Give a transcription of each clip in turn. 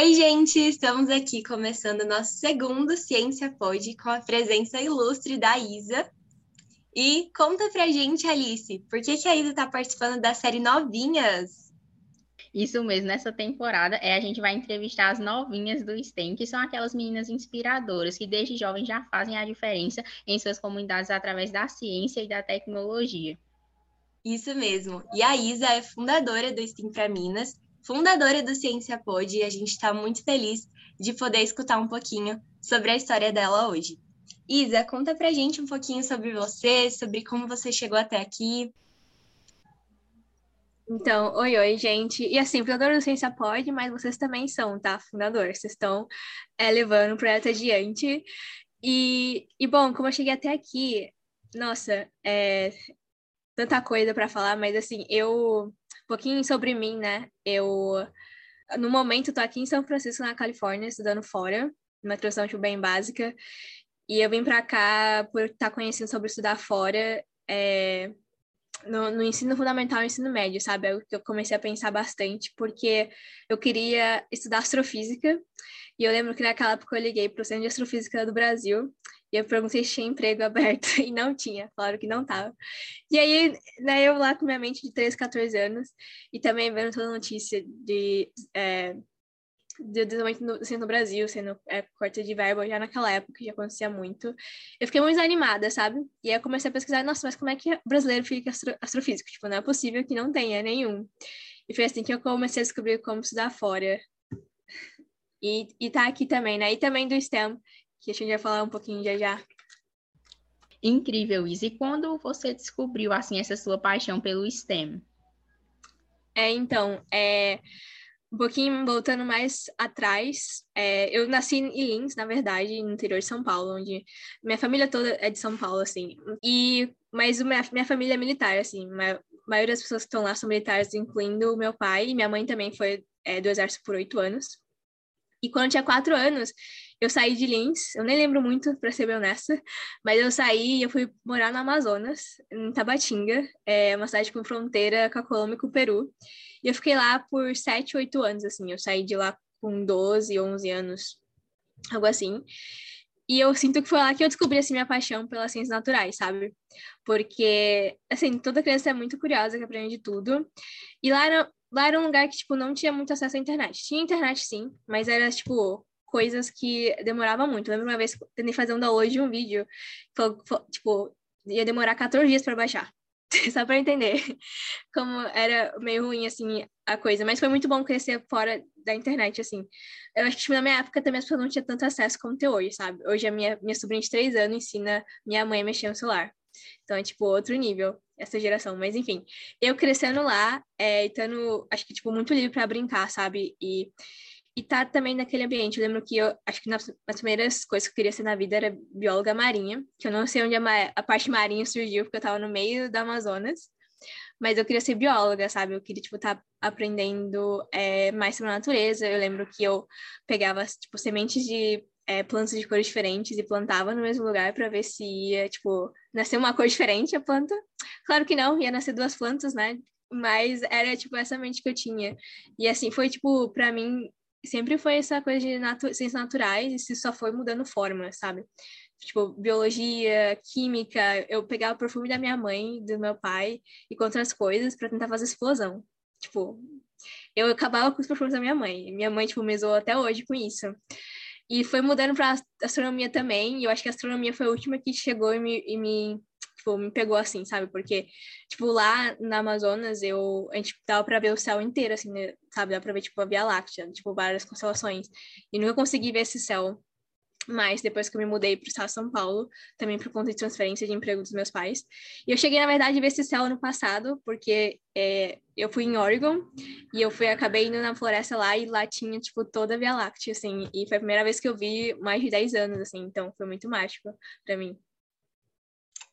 Oi, gente! Estamos aqui começando nosso segundo Ciência Pod com a presença ilustre da Isa. E conta pra gente, Alice, por que, que a Isa está participando da série Novinhas? Isso mesmo, nessa temporada é, a gente vai entrevistar as novinhas do STEM, que são aquelas meninas inspiradoras que desde jovens já fazem a diferença em suas comunidades através da ciência e da tecnologia. Isso mesmo. E a Isa é fundadora do STEM para Minas fundadora do Ciência Pod, e a gente está muito feliz de poder escutar um pouquinho sobre a história dela hoje. Isa, conta pra gente um pouquinho sobre você, sobre como você chegou até aqui. Então, oi, oi, gente. E assim, fundadora do Ciência Pod, mas vocês também são, tá? Fundadores. Vocês estão é, levando o projeto adiante. E, e, bom, como eu cheguei até aqui, nossa, é tanta coisa para falar, mas assim, eu pouquinho sobre mim, né? Eu, no momento, tô aqui em São Francisco, na Califórnia, estudando fora, uma introdução tipo, bem básica. E eu vim para cá por estar tá conhecendo sobre estudar fora é, no, no, ensino fundamental e ensino médio, sabe? É o que eu comecei a pensar bastante, porque eu queria estudar astrofísica. E eu lembro que naquela época eu liguei para o Centro de Astrofísica do Brasil e eu perguntei se tinha emprego aberto e não tinha, claro que não tava. E aí, né, eu lá com minha mente de 13, 14 anos e também vendo toda a notícia de, é, de desenvolvimento no, assim, no Brasil, sendo é, corte de verba já naquela época, já acontecia muito. Eu fiquei muito desanimada, sabe? E aí eu comecei a pesquisar, nossa, mas como é que brasileiro fica astro, astrofísico? Tipo, não é possível que não tenha nenhum. E foi assim que eu comecei a descobrir como estudar fora. E, e tá aqui também, né? E também do STEM, que a gente vai falar um pouquinho já já. Incrível, Isa. E quando você descobriu, assim, essa sua paixão pelo STEM? É, então, é, um pouquinho voltando mais atrás, é, eu nasci em Lins, na verdade, no interior de São Paulo, onde minha família toda é de São Paulo, assim. E, mas minha, minha família é militar, assim. A maioria das pessoas que estão lá são militares, incluindo meu pai. E minha mãe também foi é, do exército por oito anos. E quando eu tinha quatro anos, eu saí de Lins, eu nem lembro muito, para ser bem honesta, mas eu saí e eu fui morar no Amazonas, em Tabatinga, é uma cidade com fronteira com a Colômbia e com o Peru. E eu fiquei lá por sete, oito anos, assim, eu saí de lá com 12, 11 anos, algo assim. E eu sinto que foi lá que eu descobri, assim, minha paixão pelas ciências naturais, sabe? Porque, assim, toda criança é muito curiosa, que aprende de tudo. E lá era, lá era um lugar que, tipo, não tinha muito acesso à internet. Tinha internet, sim, mas era, tipo, coisas que demorava muito. Eu lembro uma vez que tentei fazer um download de um vídeo, foi, foi, tipo, ia demorar 14 dias para baixar. Só para entender como era meio ruim, assim, a coisa. Mas foi muito bom crescer fora da internet, assim. Eu acho que tipo, na minha época também as pessoas não tinham tanto acesso como tem hoje, sabe? Hoje a minha, minha sobrinha de 3 anos ensina minha mãe a mexer no celular. Então é, tipo, outro nível, essa geração. Mas, enfim, eu crescendo lá, é, e tendo, acho que, tipo, muito livre para brincar, sabe? E e tá também naquele ambiente. Eu lembro que eu acho que nas, nas, primeiras coisas que eu queria ser na vida era bióloga marinha, que eu não sei onde a, a parte marinha surgiu, porque eu tava no meio do Amazonas, mas eu queria ser bióloga, sabe? Eu queria, tipo, tá aprendendo é, mais sobre a natureza. Eu lembro que eu pegava, tipo, sementes de é, plantas de cores diferentes e plantava no mesmo lugar para ver se ia, tipo, nascer uma cor diferente a planta. Claro que não, ia nascer duas plantas, né? Mas era, tipo, essa mente que eu tinha. E, assim, foi, tipo, para mim, sempre foi essa coisa de natu ciências naturais e se só foi mudando forma, sabe? Tipo, biologia, química, eu pegava o perfume da minha mãe, do meu pai e com outras coisas para tentar fazer explosão. Tipo, eu acabava com os perfumes da minha mãe. Minha mãe, tipo, me zoou até hoje com isso. E foi mudando para astronomia também, e eu acho que a astronomia foi a última que chegou e me, e me tipo, me pegou assim, sabe? Porque, tipo, lá na Amazonas, eu, a gente dava pra ver o céu inteiro, assim, né? sabe? Dá pra ver, tipo, a Via Láctea, tipo, várias constelações. E nunca consegui ver esse céu mas depois que eu me mudei para o estado de São Paulo, também por conta de transferência de emprego dos meus pais. E eu cheguei, na verdade, a ver esse céu ano passado, porque é, eu fui em Oregon e eu fui, acabei indo na floresta lá e lá tinha, tipo, toda a Via Láctea, assim, e foi a primeira vez que eu vi mais de 10 anos, assim, então foi muito mágico para mim.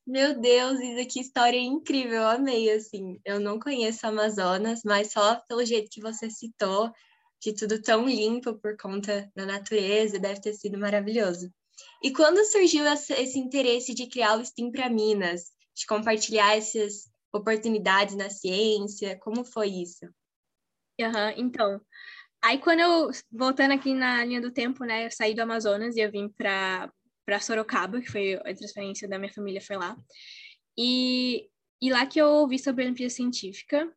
Meu Deus, Isa, que história incrível, eu amei, assim. Eu não conheço Amazonas, mas só pelo jeito que você citou, de tudo tão limpo por conta da natureza, deve ter sido maravilhoso. E quando surgiu esse interesse de criar o STEAM para Minas, de compartilhar essas oportunidades na ciência, como foi isso? Uhum, então, Aí, quando eu, voltando aqui na linha do tempo, né, eu saí do Amazonas e eu vim para para Sorocaba, que foi a transferência da minha família, foi lá. E, e lá que eu ouvi sobre a Olimpíada Científica,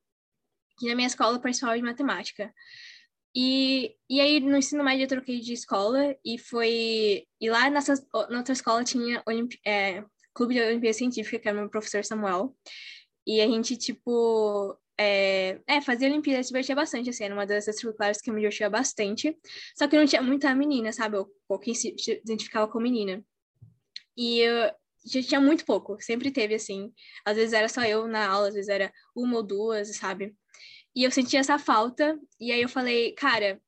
e na minha escola eu participava de matemática. E, e aí, no ensino médio, eu troquei de escola e foi... E lá nessa, na outra escola tinha é, Clube de Olimpíada Científica, que era meu professor Samuel. E a gente, tipo, é, é, fazia Olimpíada, se divertia bastante, assim, era uma das extracurriculares que eu me divertia bastante. Só que não tinha muita menina, sabe? Ou quem se identificava com menina. E eu, já tinha muito pouco, sempre teve, assim. Às vezes era só eu na aula, às vezes era uma ou duas, sabe? E eu sentia essa falta, e aí eu falei, cara,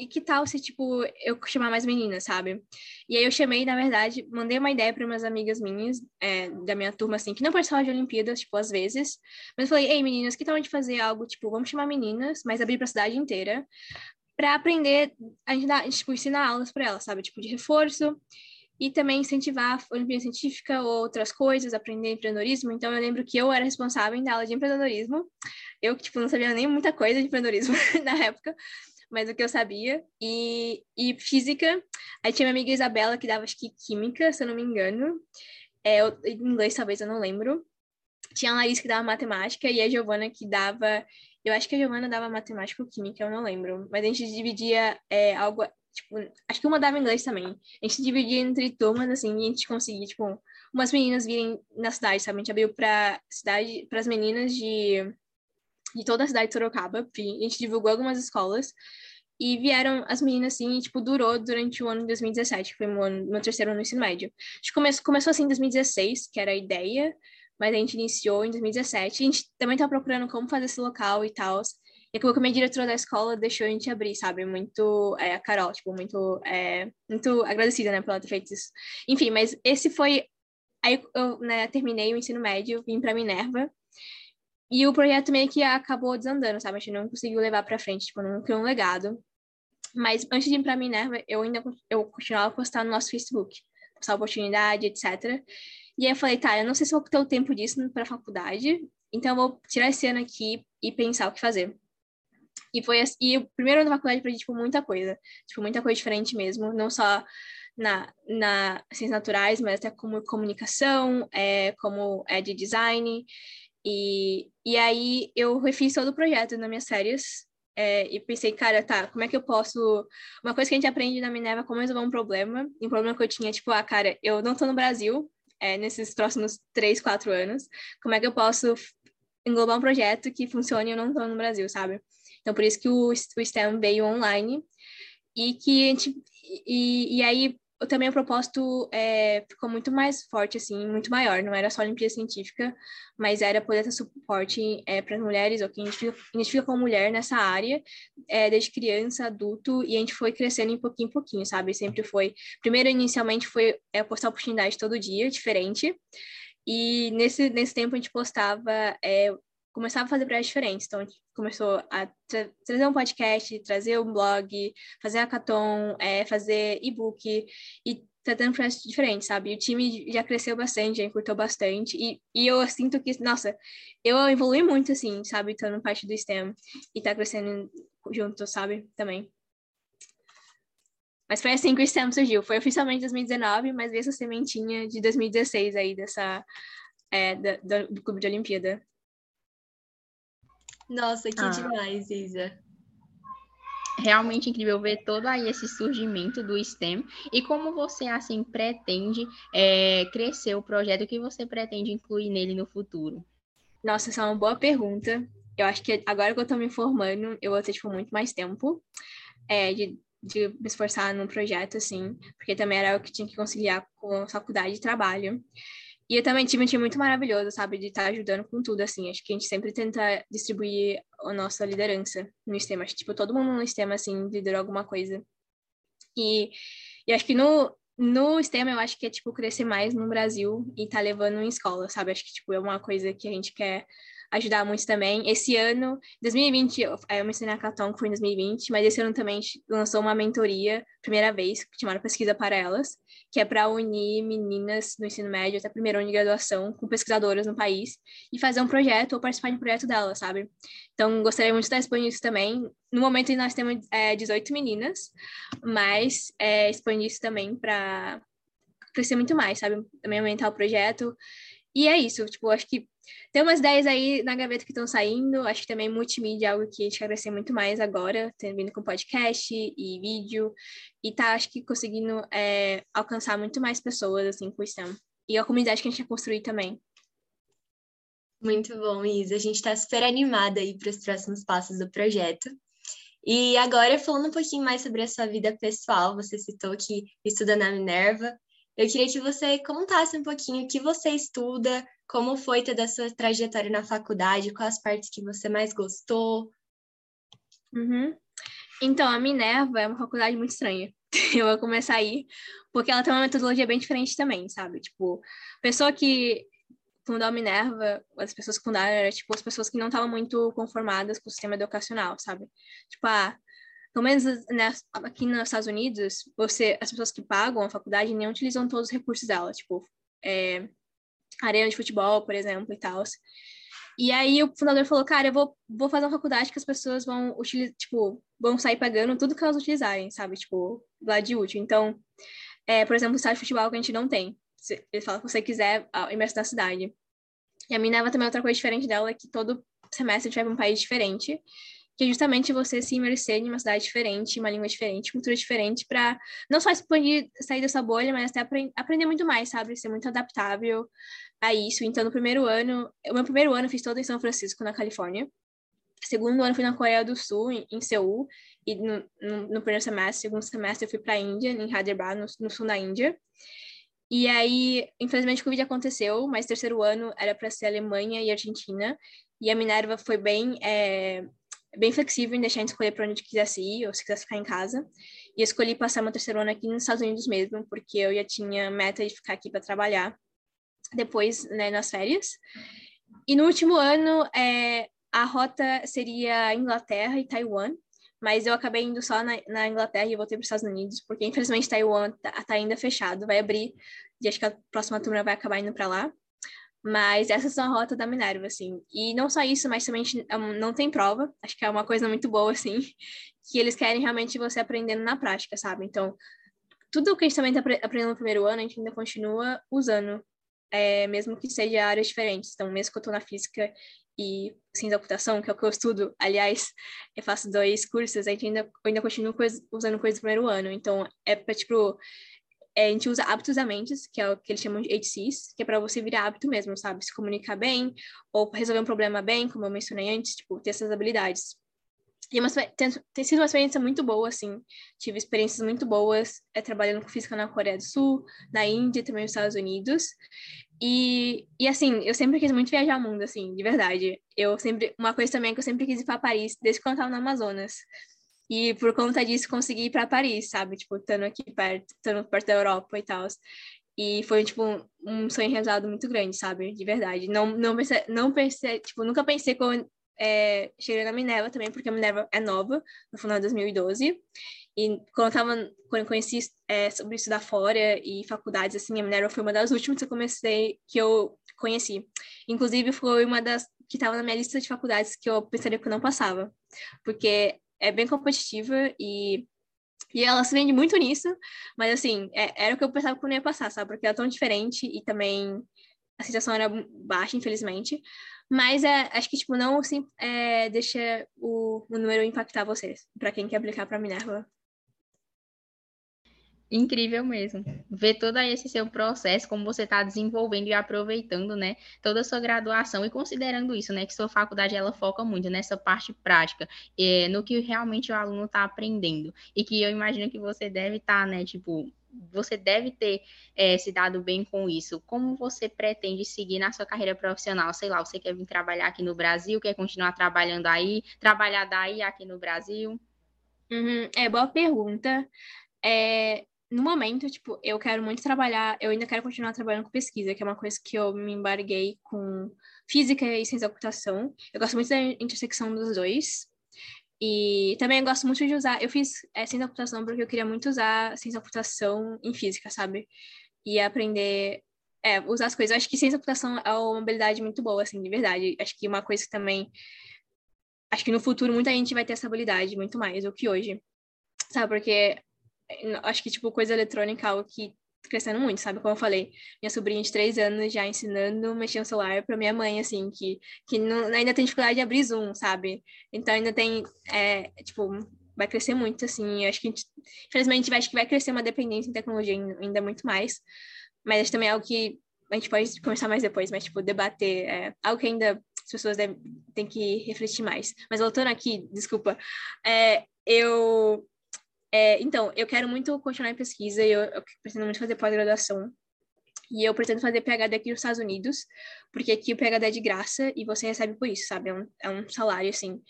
e que tal se, tipo, eu chamar mais meninas, sabe? E aí eu chamei, na verdade, mandei uma ideia para umas amigas minhas, é, da minha turma, assim, que não participavam de Olimpíadas, tipo, às vezes. Mas falei, ei, meninas, que tal a gente fazer algo, tipo, vamos chamar meninas, mas abrir pra cidade inteira, para aprender, a gente dá, tipo, ensinar aulas para elas, sabe? Tipo, de reforço. E também incentivar a Olimpíada Científica ou outras coisas, aprender empreendedorismo. Então, eu lembro que eu era responsável em dar aula de empreendedorismo. Eu, tipo, não sabia nem muita coisa de empreendedorismo na época mas o que eu sabia. E, e física, aí tinha minha amiga Isabela, que dava, acho que química, se eu não me engano. É, inglês, talvez, eu não lembro. Tinha a Larissa, que dava matemática, e a Giovana, que dava... Eu acho que a Giovana dava matemática ou química, eu não lembro. Mas a gente dividia é, algo... Tipo, acho que uma dava inglês também. A gente dividia entre turmas, assim, e a gente conseguia, tipo, umas meninas virem na cidade, sabe? A gente abriu pra cidade, pras meninas de de toda a cidade de Sorocaba. A gente divulgou algumas escolas. E vieram as meninas, assim, e, tipo, durou durante o ano de 2017, que foi meu, ano, meu terceiro ano no ensino médio. A gente começou, começou assim em 2016, que era a ideia, mas a gente iniciou em 2017. A gente também estava procurando como fazer esse local e tal. E acabou que a minha diretora da escola deixou a gente abrir, sabe? Muito, é, a Carol, tipo, muito, é, muito agradecida, né, por ela ter feito isso. Enfim, mas esse foi... Aí eu, né, terminei o ensino médio, vim para Minerva, e o projeto meio que acabou desandando, sabe? A gente não conseguiu levar para frente, tipo, não criou um legado. Mas antes de ir para Minerva, eu ainda eu continuava a postar no nosso Facebook, postar oportunidade, etc. E aí eu falei, tá, eu não sei se vou ter o tempo disso para faculdade, então eu vou tirar esse ano aqui e pensar o que fazer. E foi assim, e o primeiro ano da faculdade aprendi, tipo, muita coisa. Tipo, muita coisa diferente mesmo, não só na, na ciências naturais, mas até como comunicação, é, como é de design. E, e aí eu refiz todo o projeto nas minhas férias é, e pensei, cara, tá, como é que eu posso. Uma coisa que a gente aprende na Minerva é como resolver um problema. E um problema que eu tinha, tipo, ah, cara, eu não tô no Brasil é, nesses próximos três, quatro anos. Como é que eu posso englobar um projeto que funcione e eu não tô no Brasil, sabe? Então, por isso que o, o STEM veio online. E que a gente. E, e aí, também o propósito é, ficou muito mais forte, assim, muito maior. Não era só Olimpíada Científica, mas era poder ter suporte é, para as mulheres, ou quem identifica, identifica como mulher nessa área, é, desde criança, adulto, e a gente foi crescendo em pouquinho em pouquinho, sabe? Sempre foi... Primeiro, inicialmente, foi é, postar oportunidade todo dia, diferente, e nesse, nesse tempo a gente postava é, começava a fazer projetos diferentes. Então, a gente começou a tra trazer um podcast, trazer um blog, fazer hackathon, é, fazer e-book e tratando projetos diferentes, sabe? E o time já cresceu bastante, já encurtou bastante. E, e eu sinto que, nossa, eu evolui muito, assim, sabe? Estando parte do STEM e tá crescendo junto, sabe? Também. Mas foi assim que o STEM surgiu. Foi oficialmente em 2019, mas veio essa sementinha de 2016 aí, dessa... É, do, do Clube de Olimpíada. Nossa, que ah. demais, Isa. Realmente incrível ver todo aí esse surgimento do STEM e como você assim pretende é, crescer o projeto que você pretende incluir nele no futuro. Nossa, essa é uma boa pergunta. Eu acho que agora que eu tô me formando, eu vou ter tipo muito mais tempo é, de, de me esforçar num projeto assim, porque também era o que tinha que conciliar com a faculdade e trabalho. E eu também tive um time muito maravilhoso, sabe, de estar tá ajudando com tudo, assim. Acho que a gente sempre tenta distribuir a nossa liderança no sistema. Acho que, tipo, todo mundo no sistema, assim, liderou alguma coisa. E, e acho que no, no sistema, eu acho que é, tipo, crescer mais no Brasil e tá levando em escola, sabe? Acho que, tipo, é uma coisa que a gente quer ajudar muito também. Esse ano, 2020, eu, eu mencionei a Caton, foi em 2020, mas esse ano também lançou uma mentoria, primeira vez, que chamaram Pesquisa para Elas, que é para unir meninas no ensino médio até primeiro ano de graduação com pesquisadoras no país e fazer um projeto ou participar de um projeto delas, sabe? Então, gostaria muito de estar expandindo isso também. No momento, nós temos é, 18 meninas, mas é, expandir isso também para crescer muito mais, sabe? Também aumentar o projeto. E é isso, tipo, acho que tem umas ideias aí na gaveta que estão saindo, acho que também multimídia é algo que a gente quer crescer muito mais agora, tendo vindo com podcast e vídeo, e tá, acho que conseguindo é, alcançar muito mais pessoas, assim, com isso. E a comunidade que a gente quer construir também. Muito bom, Isa. A gente está super animada aí para os próximos passos do projeto. E agora, falando um pouquinho mais sobre a sua vida pessoal, você citou que estuda na Minerva. Eu queria que você contasse um pouquinho o que você estuda, como foi toda a sua trajetória na faculdade, quais as partes que você mais gostou. Uhum. Então, a Minerva é uma faculdade muito estranha. Eu vou começar aí, porque ela tem uma metodologia bem diferente também, sabe? Tipo, pessoa que fundou a Minerva, as pessoas que fundaram eram, tipo, as pessoas que não estavam muito conformadas com o sistema educacional, sabe? Tipo, ah, pelo menos né, aqui nos Estados Unidos, você, as pessoas que pagam a faculdade nem utilizam todos os recursos dela, tipo, é, arena de futebol, por exemplo, e tal. E aí o fundador falou, cara, eu vou, vou fazer uma faculdade que as pessoas vão utilizar, tipo, vão sair pagando tudo que elas utilizarem, sabe? Tipo, lá de útil. Então, é, por exemplo, o estádio de futebol que a gente não tem. Ele fala que você quiser imerso na cidade. E a Minerva também, outra coisa diferente dela é que todo semestre a gente vai para um país diferente que é justamente você se imerser em uma cidade diferente, uma língua diferente, cultura diferente, para não só expandir, sair dessa bolha, mas até aprender muito mais, sabe? Ser muito adaptável a isso. Então, no primeiro ano, o meu primeiro ano eu fiz todo em São Francisco, na Califórnia. Segundo ano fui na Coreia do Sul, em, em Seul, e no, no, no, primeiro semestre, segundo semestre eu fui para a Índia, em Hyderabad, no, no sul da Índia. E aí, infelizmente, o Covid aconteceu, mas terceiro ano era para ser Alemanha e Argentina. E a Minerva foi bem é, bem flexível em deixar a gente escolher para onde quisesse ir ou se quisesse ficar em casa. E escolhi passar meu terceiro ano aqui nos Estados Unidos mesmo, porque eu já tinha meta de ficar aqui para trabalhar depois, né, nas férias. E no último ano, é, a rota seria Inglaterra e Taiwan, mas eu acabei indo só na, na Inglaterra e voltei para os Estados Unidos, porque infelizmente Taiwan tá, tá, ainda fechado, vai abrir, e acho que a próxima turma vai acabar indo para lá. Mas essas são a rota da Minerva, assim. E não só isso, mas também não tem prova. Acho que é uma coisa muito boa, assim, que eles querem realmente você aprendendo na prática, sabe? Então, tudo que a gente também está aprendendo no primeiro ano, a gente ainda continua usando, é, mesmo que seja áreas diferentes. Então, mesmo que eu estou na física e ciência da computação, que é o que eu estudo, aliás, eu faço dois cursos, a gente ainda, ainda continuo coisa, usando coisas do primeiro ano. Então, é para, tipo, é, a gente usa hábitos da mente, que é o que eles chamam de HCs, que é para você virar hábito mesmo, sabe? Se comunicar bem, ou resolver um problema bem, como eu mencionei antes, tipo, ter essas habilidades. E é uma, tem, tem, sido uma experiência muito boa, assim. Tive experiências muito boas é, trabalhando com física na Coreia do Sul, na Índia, também nos Estados Unidos. E, e assim, eu sempre quis muito viajar o mundo, assim, de verdade. Eu sempre, uma coisa também é que eu sempre quis ir para Paris, desde quando eu estava no Amazonas. E por conta disso consegui ir para Paris, sabe? Tipo, estando aqui perto, estando perto da Europa e tal. E foi, tipo, um sonho realizado muito grande, sabe? De verdade. Não, não pensei, não pensei tipo, nunca pensei quando é, cheguei na Minerva também, porque a Minerva é nova, no final de 2012. E quando eu tava, quando eu conheci é, sobre estudar fora e faculdades, assim, a Minerva foi uma das últimas que eu comecei, que eu conheci. Inclusive, foi uma das que estava na minha lista de faculdades que eu pensaria que eu não passava. Porque é bem competitiva e, e ela se vende muito nisso, mas assim, é, era o que eu pensava que não ia passar, sabe? Porque ela é tão diferente e também a sensação era baixa, infelizmente. Mas é, acho que, tipo, não assim, é, deixa o, o número impactar vocês, para quem quer aplicar para Minerva incrível mesmo. Ver todo esse seu processo, como você está desenvolvendo e aproveitando, né, toda a sua graduação e considerando isso, né, que sua faculdade ela foca muito nessa parte prática, é, no que realmente o aluno está aprendendo e que eu imagino que você deve estar, tá, né, tipo você deve ter é, se dado bem com isso. Como você pretende seguir na sua carreira profissional? Sei lá, você quer vir trabalhar aqui no Brasil, quer continuar trabalhando aí, trabalhar daí aqui no Brasil? Uhum, é boa pergunta. É, no momento, tipo, eu quero muito trabalhar, eu ainda quero continuar trabalhando com pesquisa, que é uma coisa que eu me embarguei com física e ciência da computação. Eu gosto muito da intersecção dos dois. E também gosto muito de usar. Eu fiz é, ciência da computação porque eu queria muito usar ciência da computação em física, sabe? E aprender. É, usar as coisas. Eu acho que ciência da computação é uma habilidade muito boa, assim, de verdade. Acho que uma coisa que também. Acho que no futuro muita gente vai ter essa habilidade muito mais do que hoje. Sabe? Porque acho que, tipo, coisa eletrônica é algo que crescendo muito, sabe? Como eu falei, minha sobrinha de três anos já ensinando mexer no celular para minha mãe, assim, que, que não, ainda tem dificuldade de abrir Zoom, sabe? Então ainda tem, é, tipo, vai crescer muito, assim, acho que, gente, infelizmente, acho que vai crescer uma dependência em tecnologia ainda muito mais, mas acho também é algo que a gente pode conversar mais depois, mas, tipo, debater, é algo que ainda as pessoas devem, têm que refletir mais. Mas voltando aqui, desculpa, é, eu é, então, eu quero muito continuar em pesquisa, eu, eu pretendo muito fazer pós-graduação. E eu pretendo fazer PhD aqui nos Estados Unidos, porque aqui o PhD é de graça e você recebe por isso, sabe? É um, é um salário, assim.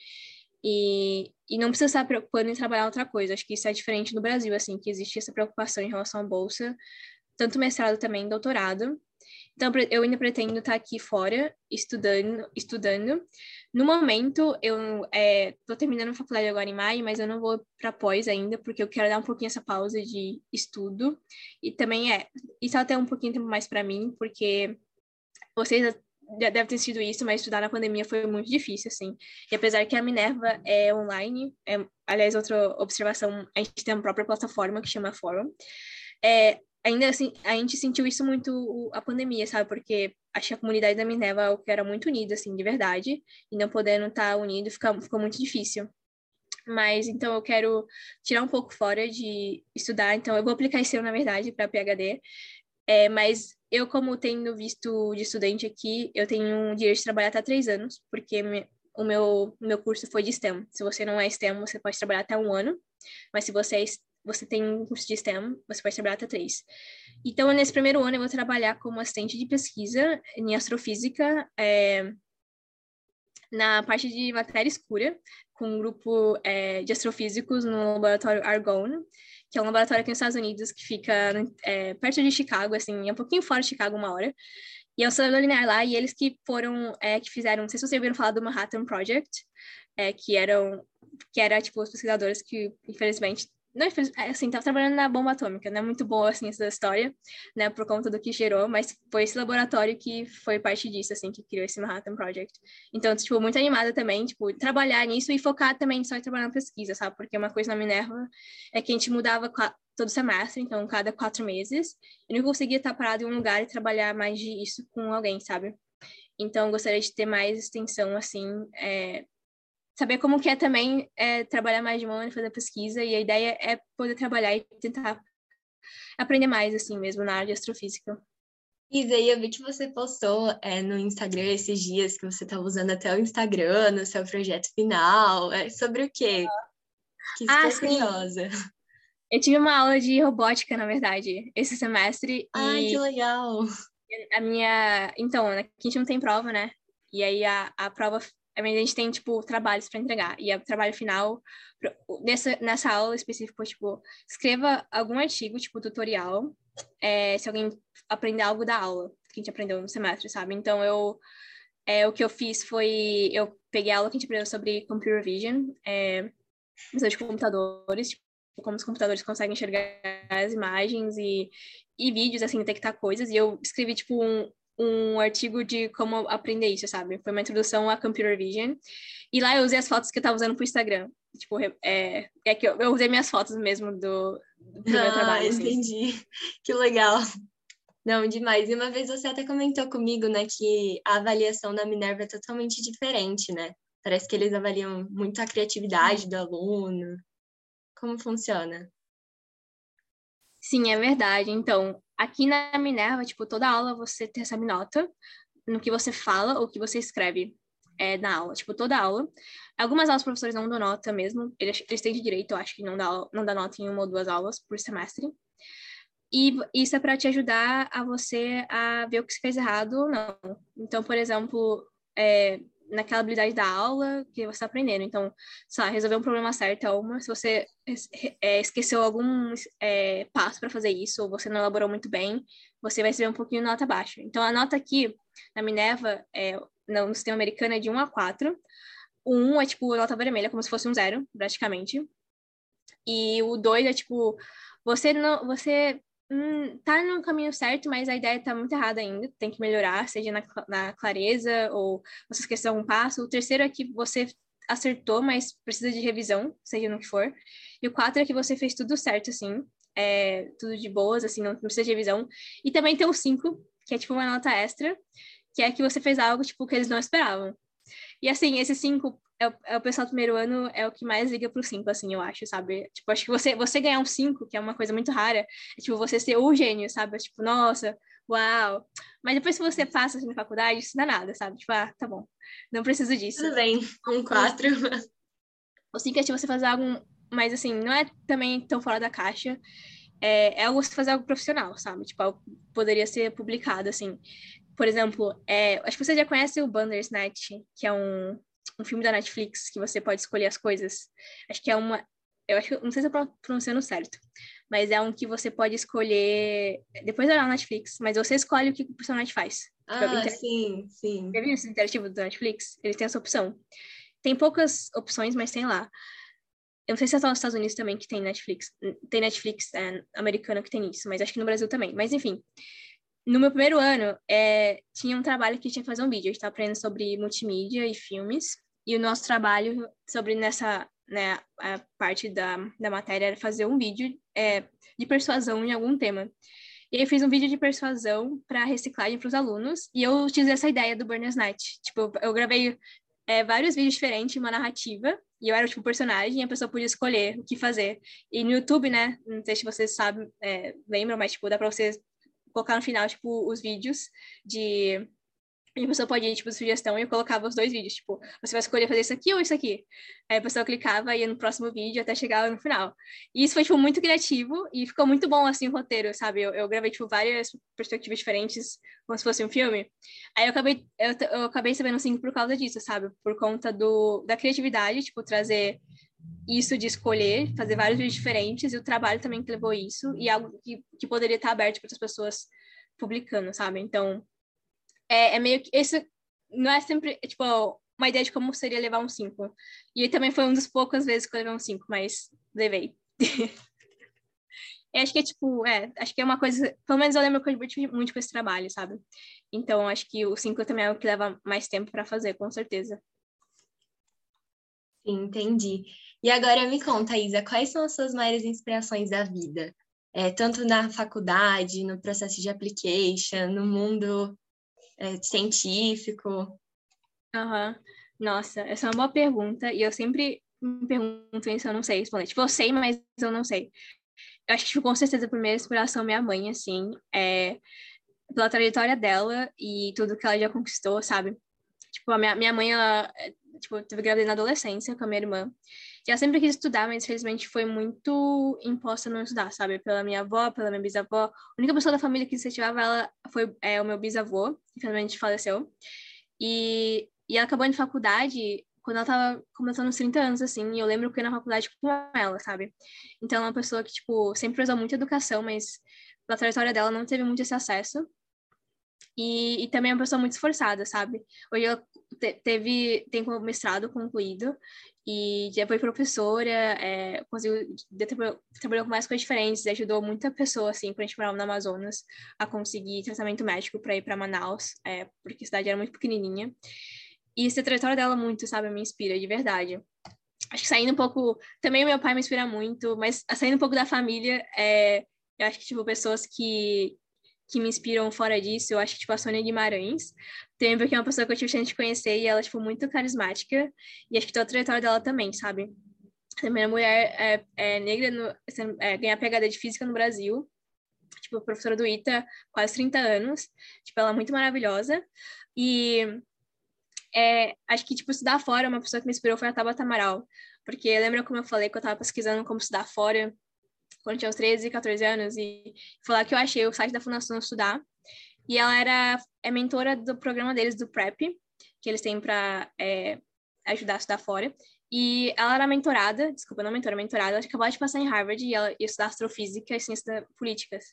E, e não precisa estar preocupando em trabalhar outra coisa. Acho que isso é diferente no Brasil, assim, que existe essa preocupação em relação à bolsa, tanto mestrado também, doutorado. Então, eu ainda pretendo estar aqui fora, estudando, estudando. No momento, eu estou é, terminando a faculdade agora em maio, mas eu não vou para pós ainda, porque eu quero dar um pouquinho essa pausa de estudo. E também é, isso até um pouquinho tempo mais para mim, porque vocês já devem ter sido isso, mas estudar na pandemia foi muito difícil, assim. E apesar que a Minerva é online, é, aliás, outra observação, a gente tem uma própria plataforma que chama Forum. É, ainda assim, a gente sentiu isso muito a pandemia, sabe? Porque acho que a comunidade da Minerva que era muito unida, assim, de verdade, e não podendo estar unido fica, ficou muito difícil. Mas então eu quero tirar um pouco fora de estudar, então eu vou aplicar esse ano, na verdade, para PhD. É, mas eu, como tenho visto de estudante aqui, eu tenho um direito de trabalhar até três anos, porque me, o meu, meu curso foi de STEM. Se você não é STEM, você pode trabalhar até um ano, mas se você é você tem um curso de STEM, você pode trabalhar até três. Então, nesse primeiro ano, eu vou trabalhar como assistente de pesquisa em astrofísica, é, na parte de matéria escura, com um grupo é, de astrofísicos no laboratório Argonne, que é um laboratório aqui nos Estados Unidos, que fica é, perto de Chicago, assim, é um pouquinho fora de Chicago, uma hora. E é um celular linear lá, e eles que foram, é, que fizeram, não sei se vocês ouviram falar do Manhattan Project, é, que eram, que era, tipo, os pesquisadores que, infelizmente, não, é, assim, tava trabalhando na bomba atômica, não é muito boa, assim, essa história, né, por conta do que gerou, mas foi esse laboratório que foi parte disso, assim, que criou esse Manhattan Project. Então, tipo, muito animada também, tipo, trabalhar nisso e focar também só em trabalhar na pesquisa, sabe? Porque uma coisa na Minerva é que a gente mudava todo semestre, então, cada quatro meses, e não conseguia estar parado em um lugar e trabalhar mais disso com alguém, sabe? Então, gostaria de ter mais extensão, assim, é, saber como que é também é, trabalhar mais de um ano, fazer pesquisa, e a ideia é poder trabalhar e tentar aprender mais, assim mesmo, na área de astrofísica. Isa, eu vi que você postou é, no Instagram esses dias que você estava usando até o Instagram no seu projeto final. É sobre o quê? Que ah, curiosa. Eu tive uma aula de robótica, na verdade, esse semestre. Ai, que legal! A minha. Então, aqui a gente não tem prova, né? E aí a, a prova a gente tem, tipo, trabalhos para entregar. E o trabalho final, nessa, nessa aula específica, tipo, escreva algum artigo, tipo, tutorial, é, se alguém aprender algo da aula que a gente aprendeu no semestre, sabe? Então, eu, é, o que eu fiz foi, eu peguei a aula que a gente aprendeu sobre computer vision, é, de computadores, tipo, como os computadores conseguem enxergar as imagens e, e vídeos, assim, detectar coisas, e eu escrevi, tipo, um, um artigo de como aprender isso, sabe? Foi uma introdução a Computer Vision. E lá eu usei as fotos que eu tava usando pro Instagram. Tipo, é, é que eu, eu usei minhas fotos mesmo do, do ah, meu trabalho. Assim. Entendi. Que legal. Não, demais. E uma vez você até comentou comigo, né, que a avaliação da Minerva é totalmente diferente, né? Parece que eles avaliam muito a criatividade do aluno. Como funciona? Sim, é verdade. Então, aqui na Minerva, tipo, toda aula você recebe nota no que você fala ou que você escreve é, na aula. Tipo, toda aula. Algumas aulas os professores não dão nota mesmo. Eles, eles têm de direito, eu acho que não dá, não dá nota em uma ou duas aulas por semestre. E isso é para te ajudar a você a ver o que você fez errado ou não. Então, por exemplo, é, naquela habilidade da aula que você está aprendendo. Então, sei lá, resolver um problema certo é uma. Se você é, esqueceu algum é, passo para fazer isso, ou você não elaborou muito bem, você vai receber um pouquinho de nota baixa. Então, a nota aqui na Minerva, é, no sistema americano é de 1 a 4. O 1 é, tipo, nota vermelha, como se fosse um zero, praticamente. E o 2 é, tipo, você não... Você hum, tá no caminho certo, mas a ideia tá muito errada ainda, tem que melhorar, seja na, na clareza ou você esqueceu algum passo. O terceiro é que você acertou, mas precisa de revisão, seja no que for. E o quatro é que você fez tudo certo, assim, é, tudo de boas, assim, não precisa de revisão. E também tem o cinco, que é tipo uma nota extra, que é que você fez algo, tipo, que eles não esperavam. E assim, esses cinco, é o, é o pessoal do primeiro ano é o que mais liga pro cinco, assim, eu acho, sabe? Tipo, acho que você, você ganhar um cinco, que é uma coisa muito rara, é tipo, você ser o gênio, sabe? É, tipo, nossa, uau. Mas depois que você passa assim, na faculdade, isso não é nada, sabe? Tipo, ah, tá bom, não preciso disso. Tudo bem, com quatro. O cinco é tipo, você fazer algo, mas assim, não é também tão fora da caixa é, é algo você fazer algo profissional, sabe? Tipo, poderia ser publicado, assim. Por exemplo, é, acho que você já conhece o Bandersnatch, que é um, um filme da Netflix que você pode escolher as coisas. Acho que é uma. Eu acho não sei se eu pronunciando certo, mas é um que você pode escolher. Depois olhar na Netflix, mas você escolhe o que o personagem faz. Tipo, ah, tipo, sim, sim. Já viu esse interativo do Netflix? Ele tem essa opção. Tem poucas opções, mas tem lá. Eu não sei se é só nos Estados Unidos também que tem Netflix. Tem Netflix é, americana que tem isso, mas acho que no Brasil também. Mas enfim, no meu primeiro ano, é, tinha um trabalho que tinha que fazer um vídeo. A gente estava aprendendo sobre multimídia e filmes. E o nosso trabalho sobre nessa né, a parte da, da matéria era fazer um vídeo é, de persuasão em algum tema. E aí eu fiz um vídeo de persuasão para reciclagem para os alunos. E eu utilizei essa ideia do Burner's Night. Tipo, eu gravei é, vários vídeos diferentes, uma narrativa, e eu era tipo personagem, e a pessoa podia escolher o que fazer. E no YouTube, né, não sei se vocês sabem, é, lembram, mas tipo, dá pra vocês colocar no final, tipo, os vídeos de e a pessoa pode ir, tipo, sugestão e eu colocava os dois vídeos, tipo, você vai escolher fazer isso aqui ou isso aqui? Aí a pessoa clicava e ia no próximo vídeo até chegar no final. E isso foi, tipo, muito criativo e ficou muito bom, assim, o roteiro, sabe? Eu, eu gravei, tipo, várias perspectivas diferentes, como se fosse um filme. Aí eu acabei, eu, eu acabei sabendo, assim, por causa disso, sabe? Por conta do, da criatividade, tipo, trazer isso de escolher, fazer vários vídeos diferentes e o trabalho também que levou isso e algo que, que poderia estar aberto para outras pessoas publicando, sabe? Então, é, é meio que. Esse não é sempre, tipo, uma ideia de como seria levar um 5. E também foi um dos poucas vezes que eu levei um 5, mas levei. acho que é tipo, é, acho que é uma coisa, pelo menos eu lembro que eu diverti muito com esse trabalho, sabe? Então acho que o 5 também é o que leva mais tempo para fazer, com certeza. Entendi. E agora me conta, Isa, quais são as suas maiores inspirações da vida? É, tanto na faculdade, no processo de application, no mundo é, científico? Uhum. Nossa, essa é uma boa pergunta e eu sempre me pergunto isso, eu não sei responder. Tipo, eu sei, mas eu não sei. Eu acho que, tipo, com certeza, a primeira inspiração é minha mãe, assim, é pela trajetória dela e tudo que ela já conquistou, sabe? Tipo, a minha, minha mãe, ela, tipo, teve gravidez na adolescência com a minha irmã. E ela sempre quis estudar, mas infelizmente foi muito imposta não estudar, sabe? Pela minha avó, pela minha bisavó. A única pessoa da família que incentivava ela foi é, o meu bisavô, que infelizmente faleceu. E, e ela acabou em faculdade quando ela tava começando uns 30 anos, assim, e eu lembro que eu ia na faculdade com ela, sabe? Então, ela é uma pessoa que, tipo, sempre usou muita educação, mas pela trajetória dela não teve muito esse acesso. E, e também é uma pessoa muito esforçada, sabe? Hoje ela te, teve, tem mestrado concluído e já foi professora, é, conseguiu, trabalhou com mais coisas diferentes, ajudou muita pessoa, assim, quando a gente morava no Amazonas, a conseguir tratamento médico para ir para Manaus, é, porque a cidade era muito pequenininha. E essa trajetória dela muito, sabe, me inspira, de verdade. Acho que saindo um pouco, também o meu pai me inspira muito, mas saindo um pouco da família, é, eu acho que, tipo, pessoas que, que me inspiram fora disso, eu acho que, tipo, a Sônia Guimarães, tem porque é uma pessoa que eu tive chance de conhecer e ela, tipo, muito carismática, e acho que toda a trajetória dela também, sabe? A primeira mulher é, é negra no, é, ganhar PhD de Física no Brasil, tipo, professora do ITA, quase 30 anos, tipo, ela é muito maravilhosa, e é, acho que, tipo, estudar fora, uma pessoa que me inspirou foi a Tabata Amaral, porque lembra como eu falei que eu estava pesquisando como estudar fora, quando tinha uns 13, 14 anos, e foi lá que eu achei o site da Fundação Estudar. E ela era é mentora do programa deles, do PrEP, que eles têm para é, ajudar a estudar fora. E ela era mentorada, desculpa, não mentora, mentorada, ela acabou de passar em Harvard e ela ia estudar astrofísica e ciências políticas.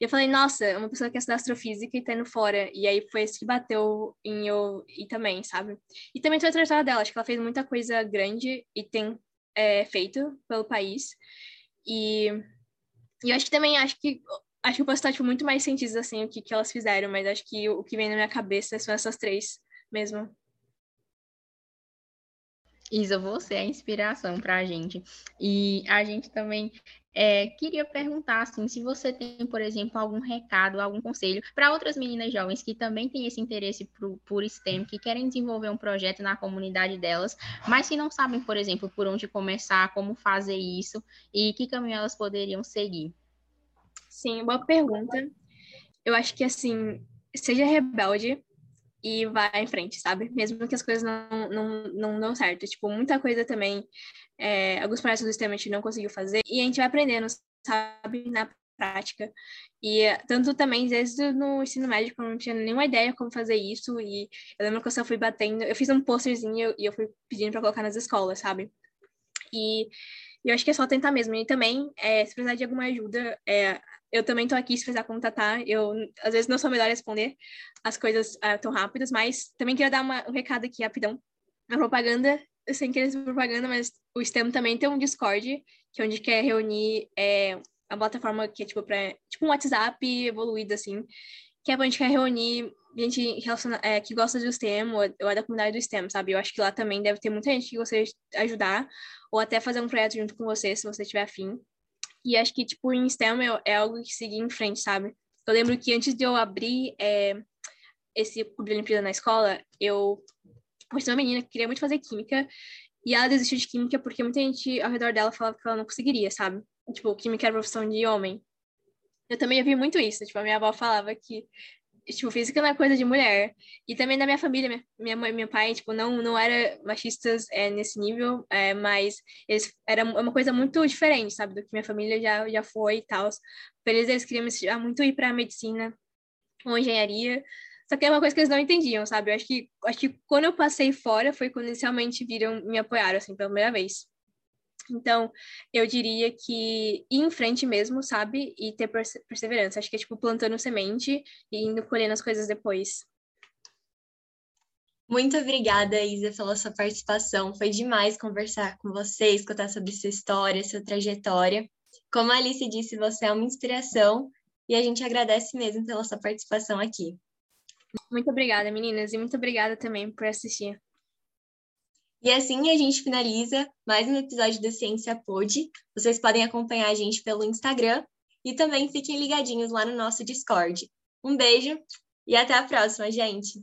E eu falei, nossa, uma pessoa que quer estudar astrofísica e tá indo fora. E aí foi isso que bateu em eu e também, sabe? E também foi a trajetória dela, acho que ela fez muita coisa grande e tem é, feito pelo país. E, e eu acho que também, acho que acho que eu posso estar tipo, muito mais cientista assim o que, que elas fizeram, mas acho que o, que vem na minha cabeça são essas três mesmo. Isa, você é a inspiração para a gente. E a gente também é, queria perguntar assim, se você tem, por exemplo, algum recado, algum conselho para outras meninas jovens que também têm esse interesse por, por STEM, que querem desenvolver um projeto na comunidade delas, mas que não sabem, por exemplo, por onde começar, como fazer isso e que caminho elas poderiam seguir. Sim, boa pergunta. Eu acho que assim, seja rebelde, e vai em frente, sabe? Mesmo que as coisas não, não, não dão certo. Tipo, muita coisa também, é, alguns projetos do sistema a gente não conseguiu fazer e a gente vai aprendendo, sabe? Na prática. E tanto também, desde no ensino médio, eu não tinha nenhuma ideia como fazer isso. E eu lembro que eu só fui batendo, eu fiz um posterzinho e eu fui pedindo para colocar nas escolas, sabe? E eu acho que é só tentar mesmo. E também, é, se precisar de alguma ajuda, é, eu também tô aqui se precisar contatar. Eu, às vezes, não sou melhor a responder as coisas tão rápidas, mas também queria dar uma, um recado aqui rapidão. A propaganda, sem querer ser propaganda, mas o STEM também tem um Discord, que é onde quer reunir é, a plataforma que é tipo, pra, tipo um WhatsApp evoluído, assim, que é gente quer reunir gente relaciona, é, que gosta do STEM ou, ou é da comunidade do STEM, sabe? Eu acho que lá também deve ter muita gente que gostaria de ajudar ou até fazer um projeto junto com você, se você tiver afim. E acho que, tipo, em STEM é, é algo que seguir em frente, sabe? Eu lembro que antes de eu abrir é, esse clube de Olimpíada na escola, eu conheci uma menina que queria muito fazer química e ela desistiu de química porque muita gente ao redor dela falava que ela não conseguiria, sabe? Tipo, química era profissão de homem. Eu também ouvi muito isso. Tipo, a minha avó falava que tipo, física não é coisa de mulher. E também da minha família, minha, mãe meu pai, tipo, não, não eram machistas é, nesse nível, é, mas eles, era uma coisa muito diferente, sabe, do que minha família já, já foi e tal. Por eles, eles queriam muito ir para medicina ou engenharia, só que é uma coisa que eles não entendiam, sabe? Eu acho que, acho que quando eu passei fora foi quando eles realmente viram, me apoiaram, assim, pela primeira vez. Então, eu diria que ir em frente mesmo, sabe? E ter perseverança. Acho que é tipo plantando semente e indo colhendo as coisas depois. Muito obrigada, Isa, pela sua participação. Foi demais conversar com você, escutar sobre sua história, sua trajetória. Como a Alice disse, você é uma inspiração e a gente agradece mesmo pela sua participação aqui. Muito obrigada, meninas, e muito obrigada também por assistir. E assim a gente finaliza mais um episódio do Ciência Pod. Vocês podem acompanhar a gente pelo Instagram e também fiquem ligadinhos lá no nosso Discord. Um beijo e até a próxima, gente!